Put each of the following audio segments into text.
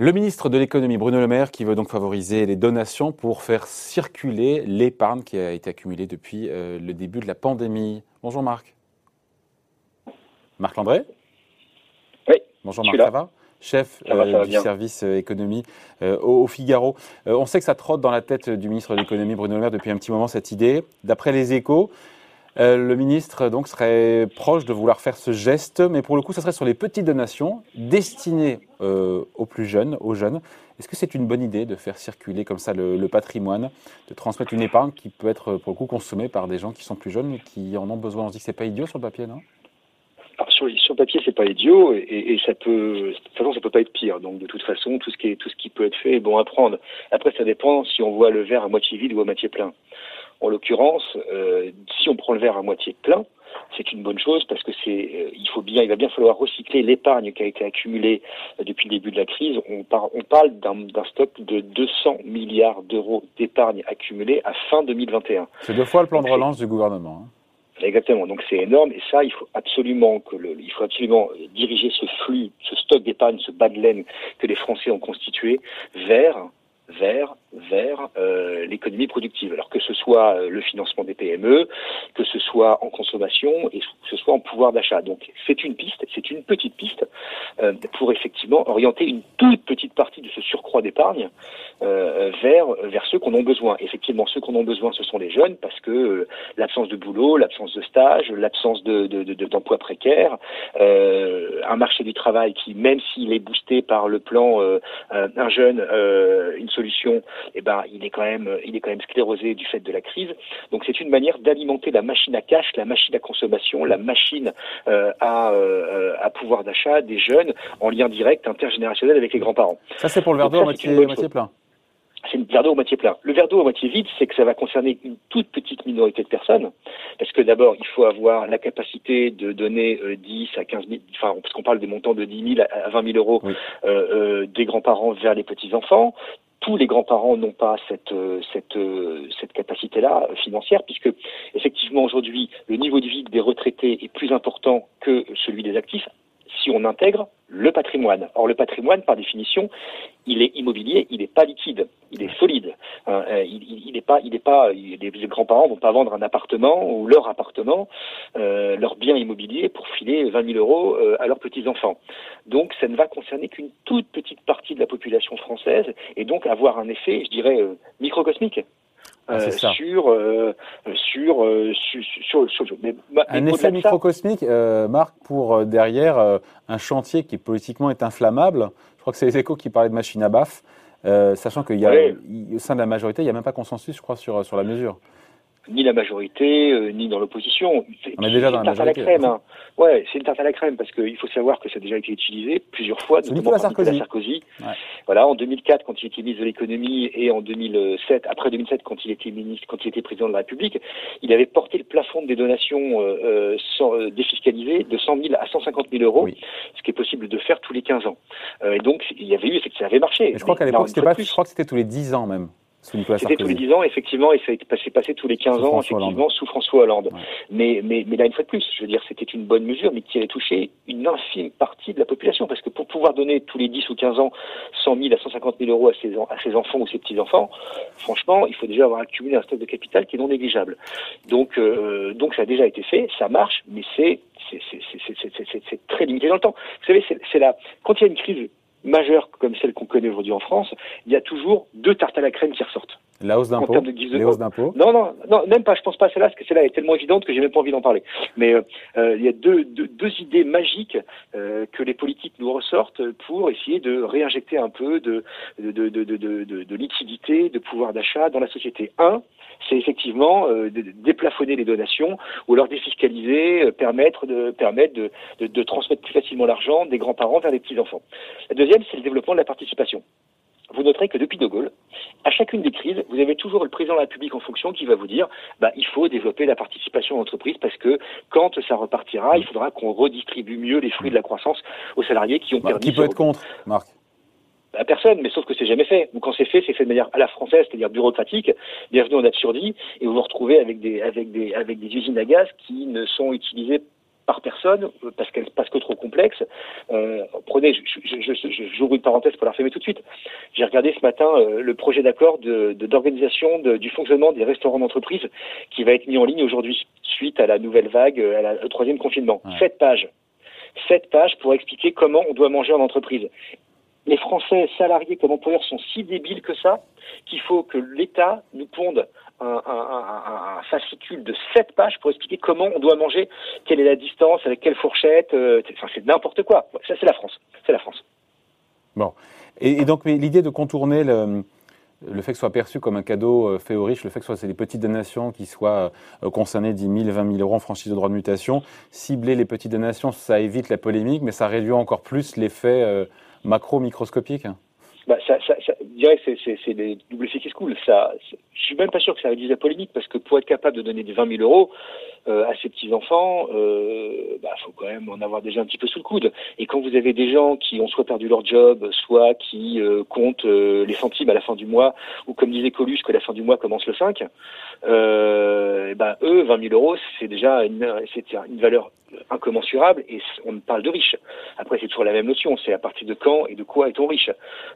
Le ministre de l'économie, Bruno Le Maire, qui veut donc favoriser les donations pour faire circuler l'épargne qui a été accumulée depuis euh, le début de la pandémie. Bonjour Marc. Marc Landré Oui. Bonjour Marc, ça va Chef euh, du service euh, économie au, Figaro. on sait que ça trotte dans la tête du ministre de l'économie, Bruno Le Maire, depuis un petit moment cette idée. D'après les échos, euh, le ministre donc serait proche de vouloir faire ce geste, mais pour le coup, ça serait sur les petites donations destinées euh, aux plus jeunes, aux jeunes. Est-ce que c'est une bonne idée de faire circuler comme ça le, patrimoine, de transmettre une épargne qui peut être pour le coup consommée par des gens qui sont plus jeunes et qui en ont besoin? On se dit que c'est pas idiot sur le papier, non? Sur, le papier, c'est pas idiot et, ça peut, de toute façon, ça peut pas être pire. Donc, de toute façon, tout ce qui tout ce qui peut être fait est bon à prendre. Après, ça dépend si on voit le verre à moitié vide ou à moitié plein. En l'occurrence, euh, si on prend le verre à moitié plein, c'est une bonne chose parce que c'est, euh, il faut bien, il va bien falloir recycler l'épargne qui a été accumulée euh, depuis le début de la crise. On, on parle d'un stock de 200 milliards d'euros d'épargne accumulée à fin 2021. C'est deux fois le plan de relance du gouvernement. Hein. Exactement. Donc c'est énorme et ça, il faut absolument que le, il faut absolument diriger ce flux, ce stock d'épargne, ce bas de laine que les Français ont constitué vers vers vers euh, l'économie productive. Alors que ce soit euh, le financement des PME, que ce soit en consommation et que ce soit en pouvoir d'achat. Donc c'est une piste, c'est une petite piste euh, pour effectivement orienter une toute petite partie de ce surcroît d'épargne euh, vers vers ceux qu'on a besoin. Effectivement, ceux qu'on a besoin, ce sont les jeunes parce que l'absence de boulot, l'absence de stage, l'absence de, d'emploi de, précaire, un marché du travail qui, même s'il est boosté par le plan un jeune, une solution eh ben, il est quand même, il est quand même sclérosé du fait de la crise. Donc c'est une manière d'alimenter la machine à cash, la machine à consommation, la machine euh, à, euh, à pouvoir d'achat des jeunes en lien direct intergénérationnel avec les grands-parents. Ça c'est pour le verre d'eau à moitié plein c'est le verre d'eau à moitié plein. Le verre d'eau à moitié vide, c'est que ça va concerner une toute petite minorité de personnes, parce que d'abord, il faut avoir la capacité de donner 10 euh, à 15 000, enfin, parce qu'on parle des montants de 10 000 à 20 000 euros euh, euh, des grands-parents vers les petits-enfants tous les grands-parents n'ont pas cette, euh, cette, cette capacité-là financière, puisque effectivement aujourd'hui le niveau de vie des retraités est plus important que celui des actifs on intègre le patrimoine. Or, le patrimoine, par définition, il est immobilier, il n'est pas liquide, il est solide. Hein, euh, il n'est pas, pas. Les grands-parents vont pas vendre un appartement ou leur appartement, euh, leur bien immobilier pour filer 20 000 euros euh, à leurs petits enfants. Donc, ça ne va concerner qu'une toute petite partie de la population française et donc avoir un effet, je dirais, microcosmique. Ah, sur, euh, sur, sur, sur, un effet microcosmique, Marc, pour derrière un chantier qui politiquement est inflammable. Je crois que c'est les échos qui parlaient de machine à baffe, sachant qu'il y a, au sein de la majorité, il n'y a même pas consensus, je crois, sur, sur la mesure ni la majorité, euh, ni dans l'opposition. On est déjà dans la majorité. À la crème, hein. Ouais, c'est une tarte à la crème parce qu'il faut savoir que ça a déjà été utilisé plusieurs fois, notamment par Sarkozy. Nicolas Sarkozy. Voilà, en 2004 quand il était ministre de l'économie et en 2007, après 2007 quand il était ministre, quand il était président de la République, il avait porté le plafond des donations euh, euh sans, euh, défiscalisées de 100 000 à 150 000 euros, ce qui est possible de faire tous les 15 ans. Et donc il y avait eu, c'est que ça avait marché. je crois qu'à l'époque c'était pas, je crois que c'était tous les 10 ans même. C'était tous les 10 ans, effectivement, et ça a passé, passé tous les 15 ans, effectivement, sous François Hollande. Mais, mais, mais là, une fois de plus, je veux dire, c'était une bonne mesure, mais qui allait toucher une infime partie de la population, parce que pour pouvoir donner tous les 10 ou 15 ans 100 000 à 150 000 euros à ses, à ses enfants ou ses petits-enfants, franchement, il faut déjà avoir accumulé un stock de capital qui est non négligeable. Donc, euh, donc ça a déjà été fait, ça marche, mais c'est c'est très limité dans le temps. Vous savez, c'est là, quand il y a une crise majeure comme celle qu'on connaît aujourd'hui en France, il y a toujours deux tartes à la crème qui ressortent. La hausse d'impôts Les hausses d'impôts Non, non, non, même pas. Je pense pas à celle-là, parce que celle-là est tellement évidente que j'ai même pas envie d'en parler. Mais euh, euh, il y a deux, deux, deux idées magiques euh, que les politiques nous ressortent pour essayer de réinjecter un peu de, de, de, de, de, de liquidité, de pouvoir d'achat dans la société. Un, c'est effectivement de déplafonner les donations ou alors défiscaliser, permettre de permettre de, de, de transmettre plus facilement l'argent des grands-parents vers les petits-enfants. La deuxième, c'est le développement de la participation vous noterez que depuis De Gaulle, à chacune des crises, vous avez toujours le président de la République en fonction qui va vous dire bah, il faut développer la participation en entreprise parce que quand ça repartira, il faudra qu'on redistribue mieux les fruits de la croissance aux salariés qui ont bah, perdu. Qui peut être contre, Marc? Bah, personne, mais sauf que c'est jamais fait. Ou quand c'est fait, c'est fait de manière à la française, c'est-à-dire bureaucratique. Bienvenue en absurdie, et vous vous retrouvez avec des avec des avec des usines à gaz qui ne sont utilisées par personne parce qu'elle parce que trop complexe. prenez, j'ouvre une parenthèse pour la fermer tout de suite. J'ai regardé ce matin le projet d'accord de d'organisation du fonctionnement des restaurants d'entreprise qui va être mis en ligne aujourd'hui suite à la nouvelle vague, à la, au troisième confinement. Sept pages. Sept pages pour expliquer comment on doit manger en entreprise les Français salariés comme employeurs sont si débiles que ça qu'il faut que l'État nous ponde un, fascicule de sept pages pour expliquer comment on doit manger, quelle est la distance, avec quelle fourchette. Euh, c'est n'importe quoi. Ça, c'est la France. C'est la France. Bon. Et, donc, l'idée de contourner le, fait que ce soit perçu comme un cadeau euh, fait aux riches, le fait que ce soit des petites donations qui soient euh, concernées 10 000, 20 000 euros en franchise de droit de mutation, cibler les petites donations, ça évite la polémique, mais ça réduit encore plus l'effet macro-microscopique bah, ça, je dirais que c'est des doubles effets qui se coulent. Ça, je suis même pas sûr que ça réduise la polémique parce que pour être capable de donner des 20 000 euros euh, à ces petits enfants, euh, bah, faut quand même en avoir déjà un petit peu sous le coude. Et quand vous avez des gens qui ont soit perdu leur job, soit qui euh, comptent les centimes à la fin du mois, ou comme disait Colus que la fin du mois commence le 5, euh, bah, eux, 20 000 euros, c'est déjà une, une valeur incommensurable et on parle de riches. Après, c'est toujours la même notion, c'est à partir de quand et de quoi est-on riche.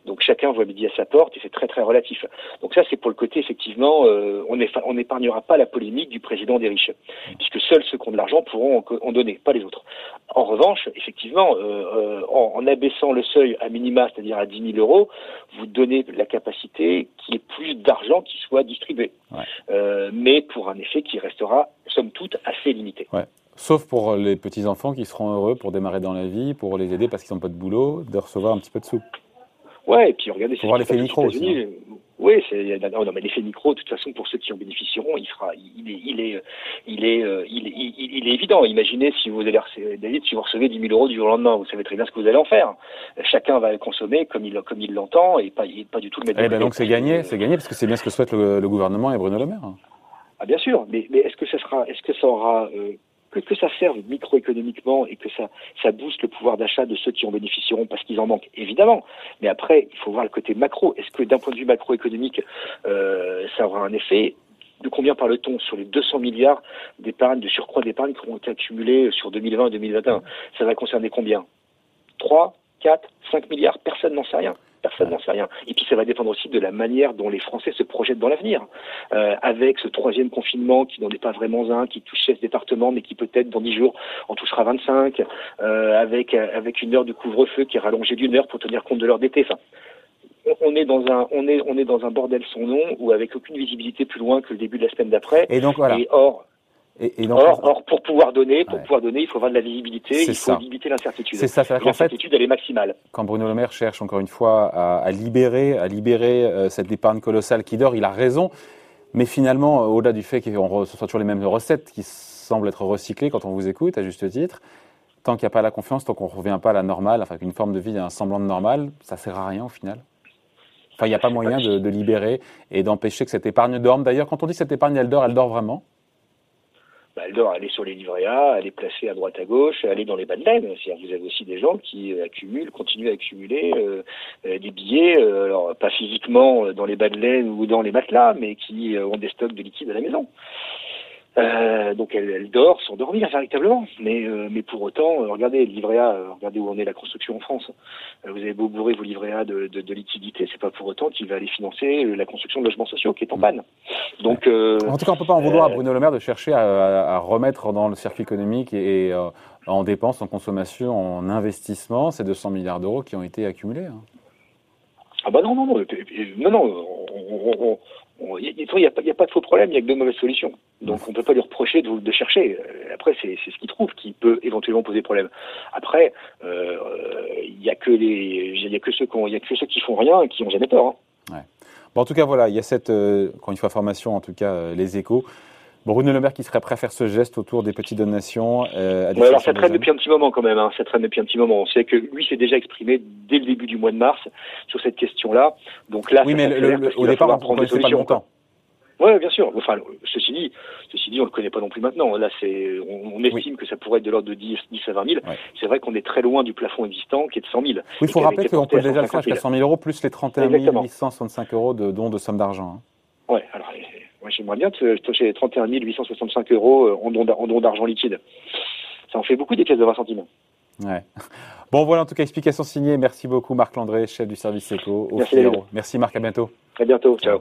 Donc chacun voit midi à sa porte et c'est très très relatif. Donc ça, c'est pour le côté, effectivement, euh, on n'épargnera pas la polémique du président des riches, puisque seuls ceux qui ont de l'argent pourront en, donner, pas les autres. En revanche, effectivement, euh, euh, en, abaissant le seuil à minima, c'est-à-dire à 10 000 euros, vous donnez la capacité qu'il y ait plus d'argent qui soit distribué. mais pour un effet qui restera, somme toute, assez limité. Sauf pour les petits-enfants qui seront heureux pour démarrer dans la vie, pour les aider parce qu'ils n'ont pas de boulot, de recevoir un petit peu de sous. Ouais, et puis regardez. Voir l'effet micro aussi. Oui, c'est non, non, mais l'effet micro, de toute façon, pour ceux qui en bénéficieront, il sera, il est, il est, il est, euh, il est, évident. Imaginez si vous allez, David, si vous recevez 10 000 euros du jour au lendemain, vous savez très bien ce que vous allez en faire. Chacun va le consommer comme il, comme il l'entend et pas, pas du tout le mettre. Eh ben donc c'est gagné, c'est gagné parce que c'est bien ce que souhaite le, le, gouvernement et Bruno Le Maire. Ah bien sûr, mais, mais est-ce que ça sera, est-ce que ça aura euh, que, que ça serve microéconomiquement et que ça, ça booste le pouvoir d'achat de ceux qui en bénéficieront parce qu'ils en manquent, évidemment. Mais après, il faut voir le côté macro. Est-ce que d'un point de vue macroéconomique, euh, ça aura un effet de combien parle-t-on sur les 200 milliards d'épargne, de surcroît d'épargne qui vont été accumulés sur 2020 et 2021 Ça va concerner combien? 3, 4, 5 milliards? Personne n'en sait rien. Personne n'en sait rien. Et puis ça va dépendre aussi de la manière dont les Français se projettent dans l'avenir. Euh, avec ce troisième confinement qui n'en est pas vraiment un, qui touche 16 départements, mais qui peut-être dans 10 jours en touchera 25, euh, avec, avec une heure de couvre-feu qui est rallongée d'une heure pour tenir compte de l'heure d'été. Enfin, on est dans un on est on est dans un bordel sans nom ou avec aucune visibilité plus loin que le début de la semaine d'après. Et donc voilà. Et or et, donc, or, pour pouvoir donner, pour pouvoir donner, il faut avoir de la visibilité, il faut limiter l'incertitude. C'est ça, l'incertitude elle est maximale. Quand Bruno Le Maire cherche encore une fois à, libérer, à libérer euh, cette épargne colossale qui dort, il a raison. Mais finalement, au-delà du fait qu'on ce soit toujours les mêmes recettes qui semblent être recyclées quand on vous écoute, à juste titre, tant qu'il n'y a pas la confiance, tant qu'on ne revient pas à la normale, enfin qu'une forme de vie, un semblant de normal, ça sert à rien au final. Enfin, il n'y a pas moyen de, de libérer et d'empêcher que cette épargne dorme. D'ailleurs, quand on dit que cette épargne, elle dort, elle dort vraiment elle dort, elle sur les livrets A, elle à droite à gauche, elle dans les bas de laine. C'est-à-dire vous avez aussi des gens qui euh, accumulent, continuent à accumuler euh, euh, des billets, alors pas physiquement dans les bas de laine ou dans les matelas, mais qui ont des stocks de liquide à la maison. Euh, donc elle, elle, dort sans dormir véritablement. Mais, euh, mais pour autant, euh, regardez le livret A, regardez où en est la construction en France. vous avez beau bourrer vos livrets A de, de, de liquidité, c'est pas pour autant qu'il va aller financer la construction de logements sociaux qui est en panne. Donc, en tout cas, on peut pas en vouloir à Bruno Le Maire de chercher à, à, remettre dans le circuit économique et, en dépenses, en consommation, en investissement ces 200 milliards d'euros qui ont été accumulés. Hein. Ah bah non, non, non, non, non, on, il n'y a, a, pas de faux problème, il n'y a que de mauvaises solutions. Donc on ne peut pas lui reprocher de, de chercher. Après, c'est ce qu'il trouve qui peut éventuellement poser problème. Après, euh, il n'y a que il a ceux qui il y a que ceux qui font rien et qui n'ont jamais tort. Hein. Ouais. Bon, en tout cas, voilà, il y a cette, euh, encore une fois, formation, en tout cas, euh, les échos. Bruno Le Maire qui serait prêt à faire ce geste autour des petites donations euh, à des Alors ça traîne depuis un petit moment quand même, hein. ça traîne depuis un petit moment. On sait que lui s'est déjà exprimé dès le début du mois de mars sur cette question-là. Donc là, oui, mais le, au départ, on prend pas le montant. Oui, bien sûr. Enfin, ceci dit, ceci dit, on le connaît pas non plus maintenant. Là, c'est, on, estime que ça pourrait être de l'ordre de 10, 10 à 20 000. C'est vrai qu'on est très loin du plafond existant, qui est de 100 000. Oui, il faut rappeler qu'on peut déjà le faire jusqu'à 100 000 euros, plus les 31 865 euros de dons de somme d'argent. Hein. Ouais. Alors, moi, j'aimerais bien toucher 31 865 euros en don d'argent liquide. ça en fait beaucoup des pièces de 20 centimes. Ouais. Bon, voilà, en tout cas, explication signée. Merci beaucoup, Marc Landré, chef du service éco au Merci, Merci, Marc. À bientôt. À bientôt. Ciao.